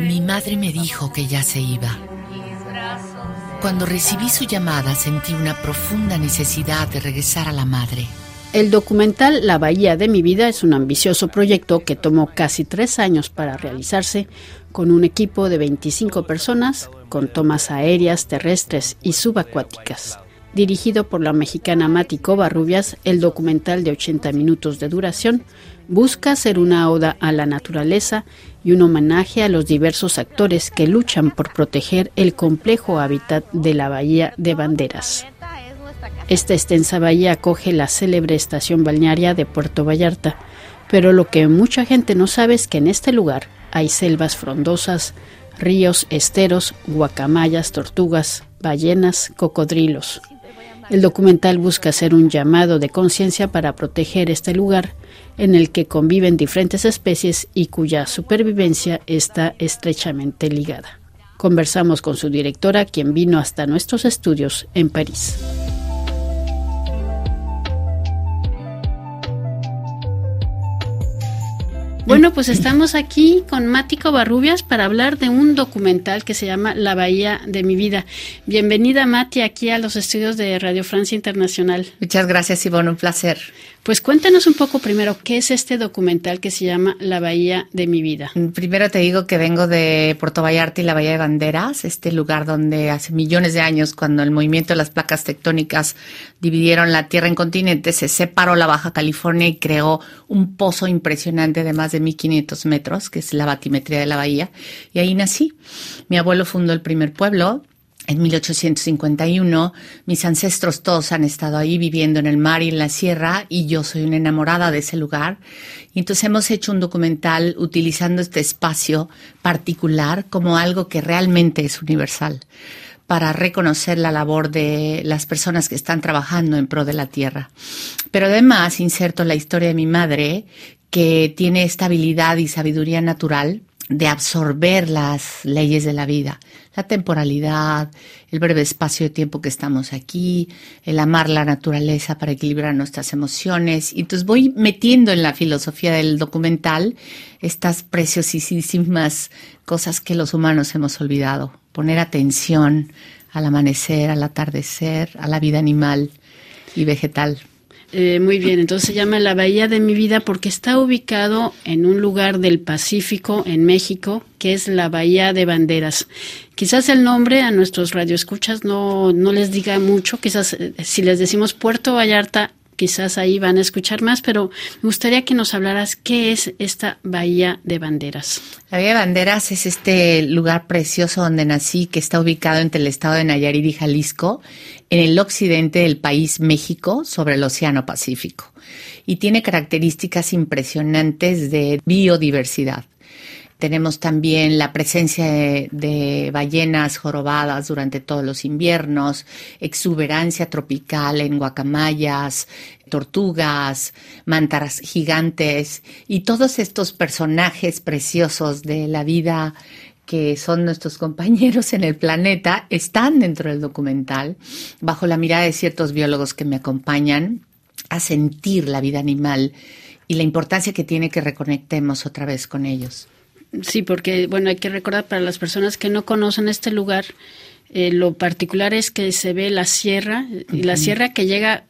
Mi madre me dijo que ya se iba. Cuando recibí su llamada sentí una profunda necesidad de regresar a la madre. El documental La Bahía de mi vida es un ambicioso proyecto que tomó casi tres años para realizarse con un equipo de 25 personas, con tomas aéreas, terrestres y subacuáticas. Dirigido por la mexicana Mati Covarrubias, el documental de 80 minutos de duración busca ser una oda a la naturaleza y un homenaje a los diversos actores que luchan por proteger el complejo hábitat de la Bahía de Banderas. Esta extensa bahía acoge la célebre estación balnearia de Puerto Vallarta, pero lo que mucha gente no sabe es que en este lugar hay selvas frondosas, ríos, esteros, guacamayas, tortugas, ballenas, cocodrilos. El documental busca hacer un llamado de conciencia para proteger este lugar en el que conviven diferentes especies y cuya supervivencia está estrechamente ligada. Conversamos con su directora, quien vino hasta nuestros estudios en París. Bueno, pues estamos aquí con Mático Barrubias para hablar de un documental que se llama La Bahía de mi vida. Bienvenida, Mati, aquí a los estudios de Radio Francia Internacional. Muchas gracias, Ivonne, un placer. Pues cuéntanos un poco primero, ¿qué es este documental que se llama La Bahía de mi vida? Mm, primero te digo que vengo de Puerto Vallarta y la Bahía de Banderas, este lugar donde hace millones de años, cuando el movimiento de las placas tectónicas dividieron la Tierra en continentes, se separó la Baja California y creó un pozo impresionante de más de 1500 metros, que es la batimetría de la bahía, y ahí nací. Mi abuelo fundó el primer pueblo, en 1851. Mis ancestros todos han estado ahí viviendo en el mar y en la sierra y yo soy una enamorada de ese lugar. Y entonces hemos hecho un documental utilizando este espacio particular como algo que realmente es universal para reconocer la labor de las personas que están trabajando en pro de la tierra. Pero además inserto la historia de mi madre, que tiene estabilidad y sabiduría natural de absorber las leyes de la vida, la temporalidad, el breve espacio de tiempo que estamos aquí, el amar la naturaleza para equilibrar nuestras emociones. Y entonces voy metiendo en la filosofía del documental estas preciosísimas cosas que los humanos hemos olvidado. Poner atención al amanecer, al atardecer, a la vida animal y vegetal. Eh, muy bien, entonces se llama La Bahía de mi vida porque está ubicado en un lugar del Pacífico, en México, que es la Bahía de Banderas. Quizás el nombre a nuestros radioescuchas no, no les diga mucho, quizás eh, si les decimos Puerto Vallarta, quizás ahí van a escuchar más, pero me gustaría que nos hablaras qué es esta Bahía de Banderas. La Bahía de Banderas es este lugar precioso donde nací, que está ubicado entre el estado de Nayarit y Jalisco, en el occidente del país México, sobre el Océano Pacífico, y tiene características impresionantes de biodiversidad. Tenemos también la presencia de, ballenas jorobadas durante todos los inviernos, exuberancia tropical en guacamayas, tortugas, mantaras gigantes y todos estos personajes preciosos de la vida que son nuestros compañeros en el planeta están dentro del documental, bajo la mirada de ciertos biólogos que me acompañan a sentir la vida animal y la importancia que tiene que reconectemos otra vez con ellos. Sí, porque bueno, hay que recordar para las personas que no conocen este lugar, eh, lo particular es que se ve la sierra, y la sierra que llega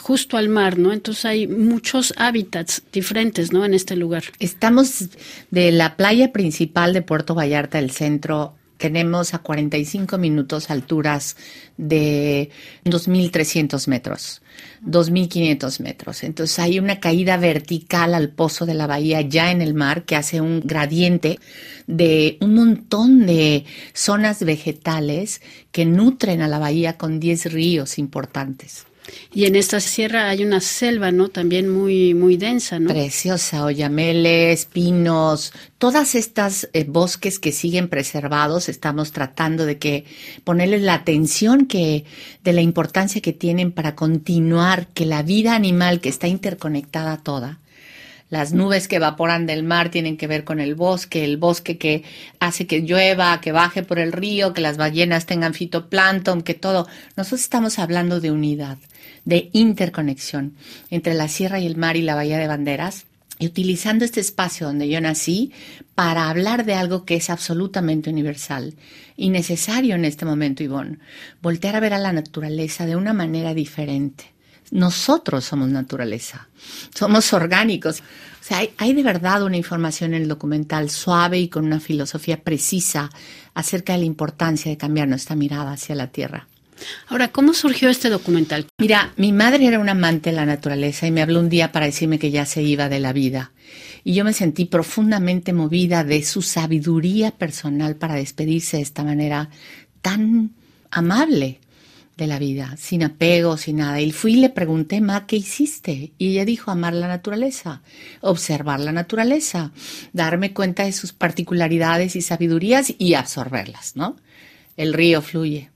justo al mar, ¿no? Entonces hay muchos hábitats diferentes, ¿no? En este lugar. Estamos de la playa principal de Puerto Vallarta, el centro, tenemos a 45 minutos alturas de 2.300 metros, 2.500 metros. Entonces hay una caída vertical al pozo de la bahía ya en el mar que hace un gradiente de un montón de zonas vegetales que nutren a la bahía con 10 ríos importantes. Y en esta sierra hay una selva, ¿no? También muy, muy densa, ¿no? Preciosa, oyameles, pinos, todas estas eh, bosques que siguen preservados, estamos tratando de que ponerles la atención que, de la importancia que tienen para continuar, que la vida animal que está interconectada toda, las nubes que evaporan del mar tienen que ver con el bosque, el bosque que hace que llueva, que baje por el río, que las ballenas tengan fitoplancton, que todo. Nosotros estamos hablando de unidad, de interconexión entre la sierra y el mar y la bahía de banderas y utilizando este espacio donde yo nací para hablar de algo que es absolutamente universal y necesario en este momento, Ivonne, voltear a ver a la naturaleza de una manera diferente. Nosotros somos naturaleza, somos orgánicos. O sea, hay, hay, de verdad una información en el documental suave y con una filosofía precisa acerca de la importancia de cambiar nuestra mirada hacia la tierra. Ahora, ¿cómo surgió este documental? Mira, mi madre era un amante de la naturaleza y me habló un día para decirme que ya se iba de la vida. Y yo me sentí profundamente movida de su sabiduría personal para despedirse de esta manera tan amable de la vida, sin apego, sin nada. Y fui y le pregunté, Ma, ¿qué hiciste? Y ella dijo, amar la naturaleza, observar la naturaleza, darme cuenta de sus particularidades y sabidurías y absorberlas, ¿no? El río fluye,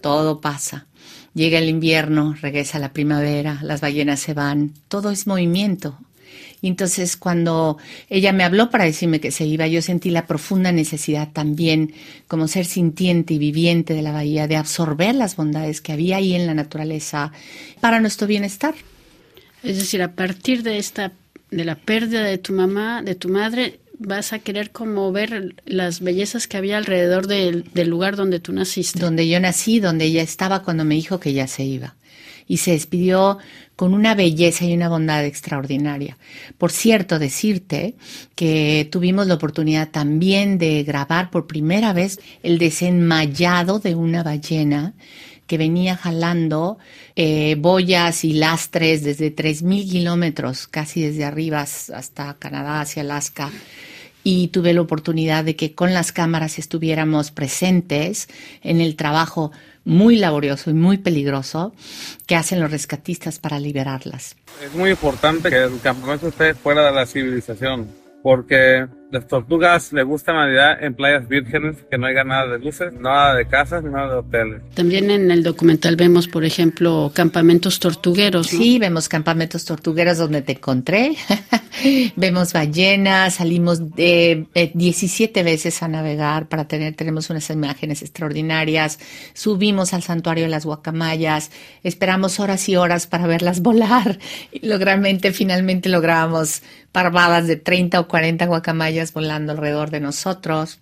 todo pasa. Llega el invierno, regresa la primavera, las ballenas se van, todo es movimiento. Y entonces cuando ella me habló para decirme que se iba, yo sentí la profunda necesidad también, como ser sintiente y viviente de la bahía, de absorber las bondades que había ahí en la naturaleza para nuestro bienestar. Es decir, a partir de esta, de la pérdida de tu mamá, de tu madre, vas a querer como ver las bellezas que había alrededor del, lugar donde tú naciste. Donde yo nací, donde ella estaba cuando me dijo que ya se iba. Y se despidió con una belleza y una bondad extraordinaria. Por cierto, decirte que tuvimos la oportunidad también de grabar por primera vez el desenmayado de una ballena que venía jalando eh, boyas y lastres desde 3.000 kilómetros, casi desde arriba hasta Canadá, hacia Alaska y tuve la oportunidad de que con las cámaras estuviéramos presentes en el trabajo muy laborioso y muy peligroso que hacen los rescatistas para liberarlas. Es muy importante que el campamento esté fuera de la civilización, porque las tortugas le gusta Navidad en playas vírgenes, que no haya nada de luces, nada de casas, nada de hoteles. También en el documental vemos, por ejemplo, campamentos tortugueros. Sí, vemos campamentos tortugueros donde te encontré. vemos ballenas, salimos de, 17 veces a navegar para tener, tenemos unas imágenes extraordinarias. Subimos al santuario de las guacamayas, esperamos horas y horas para verlas volar y logralmente, finalmente logramos parvadas de 30 o 40 guacamayas volando alrededor de nosotros.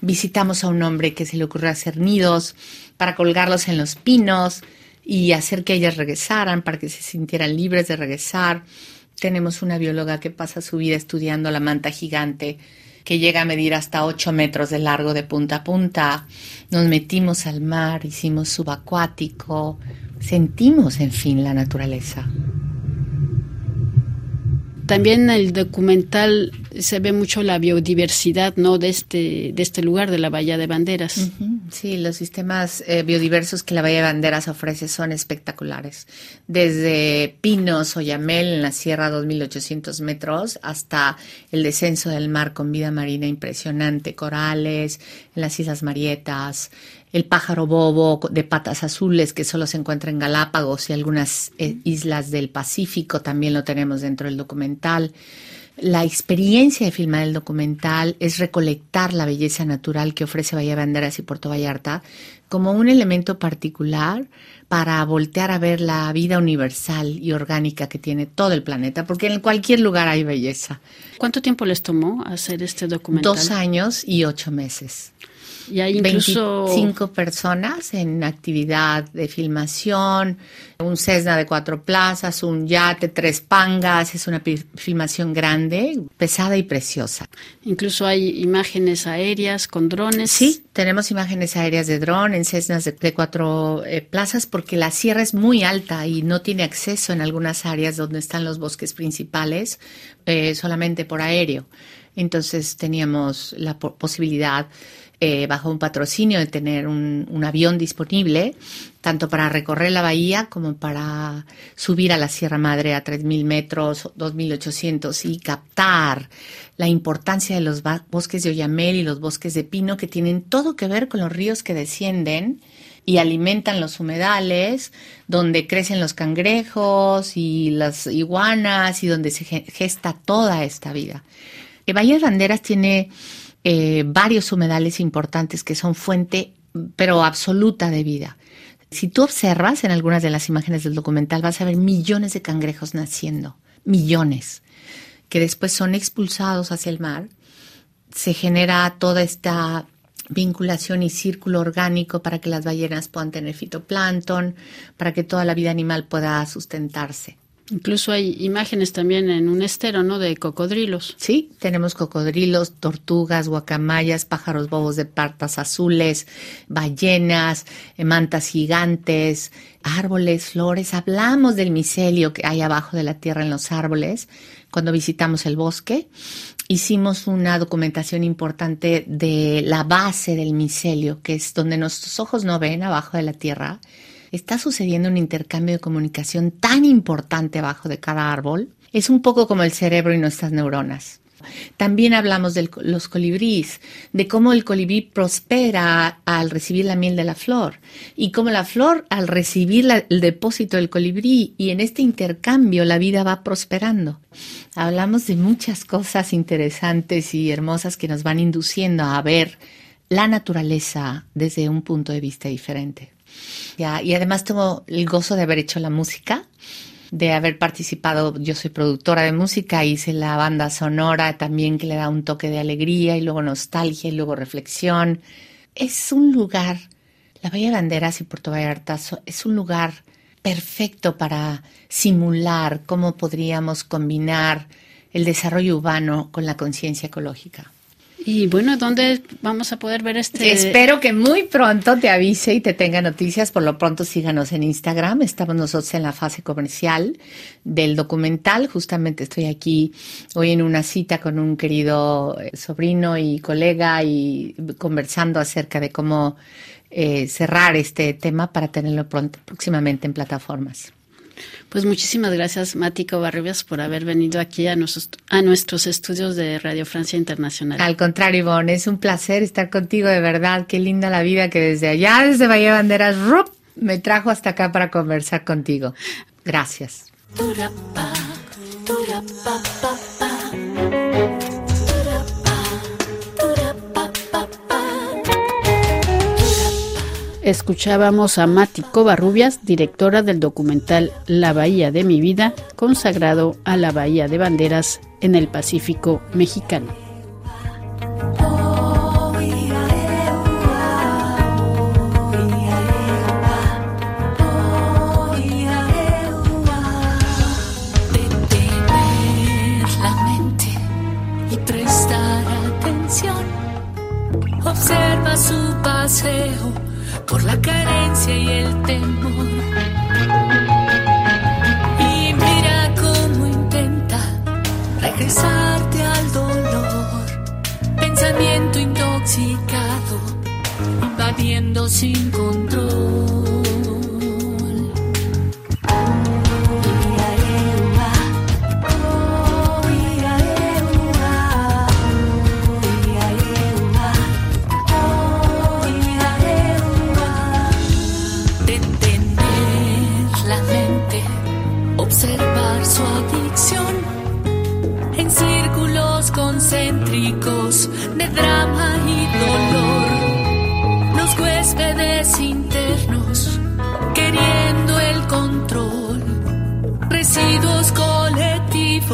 Visitamos a un hombre que se le ocurrió hacer nidos para colgarlos en los pinos y hacer que ellas regresaran, para que se sintieran libres de regresar. Tenemos una bióloga que pasa su vida estudiando la manta gigante que llega a medir hasta 8 metros de largo de punta a punta. Nos metimos al mar, hicimos subacuático, sentimos, en fin, la naturaleza. También en el documental se ve mucho la biodiversidad ¿no? de, este, de este lugar, de la Bahía de Banderas. Sí, los sistemas eh, biodiversos que la Bahía de Banderas ofrece son espectaculares. Desde pinos o yamel en la sierra a 2.800 metros hasta el descenso del mar con vida marina impresionante, corales en las Islas Marietas, el pájaro bobo de patas azules que solo se encuentra en Galápagos y algunas eh, islas del Pacífico, también lo tenemos dentro del documental. La experiencia de filmar el documental es recolectar la belleza natural que ofrece Bahía Banderas y Puerto Vallarta como un elemento particular para voltear a ver la vida universal y orgánica que tiene todo el planeta, porque en cualquier lugar hay belleza. ¿Cuánto tiempo les tomó hacer este documental? Dos años y ocho meses. Y hay incluso 25 personas en actividad de filmación, un Cessna de cuatro plazas, un yate, tres pangas, es una filmación grande, pesada y preciosa. Incluso hay imágenes aéreas con drones. Sí, tenemos imágenes aéreas de dron en Cessnas de, cuatro eh, plazas porque la sierra es muy alta y no tiene acceso en algunas áreas donde están los bosques principales, eh, solamente por aéreo. Entonces teníamos la posibilidad eh, bajo un patrocinio de tener un, avión disponible, tanto para recorrer la bahía como para subir a la Sierra Madre a 3.000 metros, 2.800 y captar la importancia de los bosques de Oyamel y los bosques de pino que tienen todo que ver con los ríos que descienden y alimentan los humedales, donde crecen los cangrejos y las iguanas y donde se gesta toda esta vida. Valle de Banderas tiene eh, varios humedales importantes que son fuente, pero absoluta de vida. Si tú observas en algunas de las imágenes del documental, vas a ver millones de cangrejos naciendo, millones. que después son expulsados hacia el mar, se genera toda esta vinculación y círculo orgánico para que las ballenas puedan tener fitoplancton, para que toda la vida animal pueda sustentarse. Incluso hay imágenes también en un estero, ¿no? De cocodrilos. Sí, tenemos cocodrilos, tortugas, guacamayas, pájaros bobos de partas azules, ballenas, eh, mantas gigantes, árboles, flores. Hablamos del micelio que hay abajo de la tierra en los árboles cuando visitamos el bosque. Hicimos una documentación importante de la base del micelio, que es donde nuestros ojos no ven abajo de la tierra está sucediendo un intercambio de comunicación tan importante abajo de cada árbol. Es un poco como el cerebro y nuestras neuronas. También hablamos de los colibríes, de cómo el colibrí prospera al recibir la miel de la flor y cómo la flor al recibir el depósito del colibrí y en este intercambio la vida va prosperando. Hablamos de muchas cosas interesantes y hermosas que nos van induciendo a ver la naturaleza desde un punto de vista diferente y además tengo el gozo de haber hecho la música, de haber participado, yo soy productora de música, hice la banda sonora también que le da un toque de alegría y luego nostalgia y luego reflexión. Es un lugar, la Bahía de Banderas y Puerto Vallarta es un lugar perfecto para simular cómo podríamos combinar el desarrollo urbano con la conciencia ecológica. Y bueno, ¿dónde vamos a poder ver este? Espero que muy pronto te avise y te tenga noticias. Por lo pronto síganos en Instagram. Estamos nosotros en la fase comercial del documental. Justamente estoy aquí hoy en una cita con un querido eh, sobrino y colega y conversando acerca de cómo eh, cerrar este tema para tenerlo pronto, próximamente en plataformas. Pues muchísimas gracias, Mático Barrios, por haber venido aquí a nuestros, a nuestros estudios de Radio Francia Internacional. Al contrario, Ivonne, es un placer estar contigo, de verdad. Qué linda la vida que desde allá, desde Bahía Banderas, me trajo hasta acá para conversar contigo. Gracias. Escuchábamos a Mati Covarrubias, directora del documental La Bahía de mi vida, consagrado a la Bahía de Banderas en el Pacífico mexicano. observa su paseo por la carencia y el temor. Y mira cómo intenta regresarte al dolor. Pensamiento intoxicado, invadiendo sin control.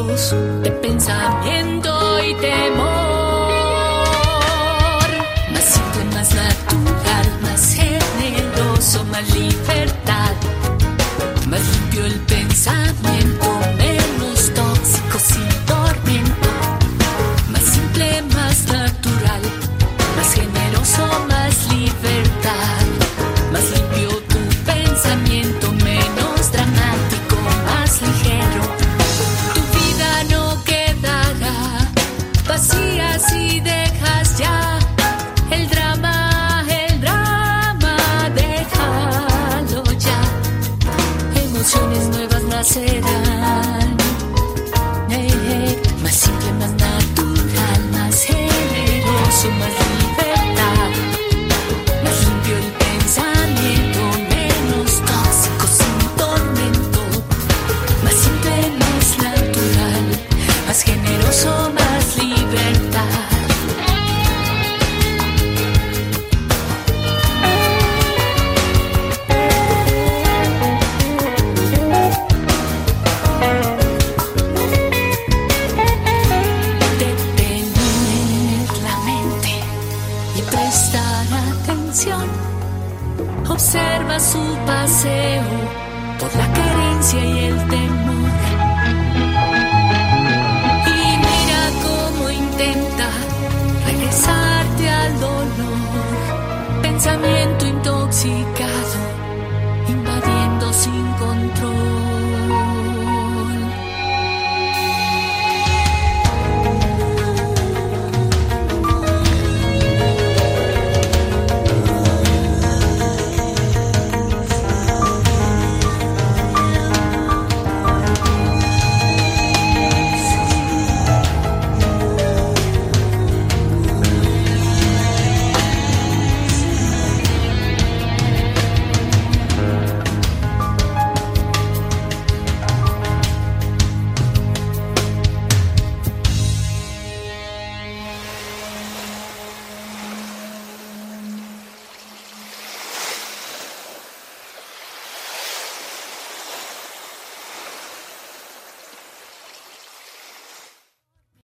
De pensamiento y temor. Más simple, más natural, más generoso, más libertad. será.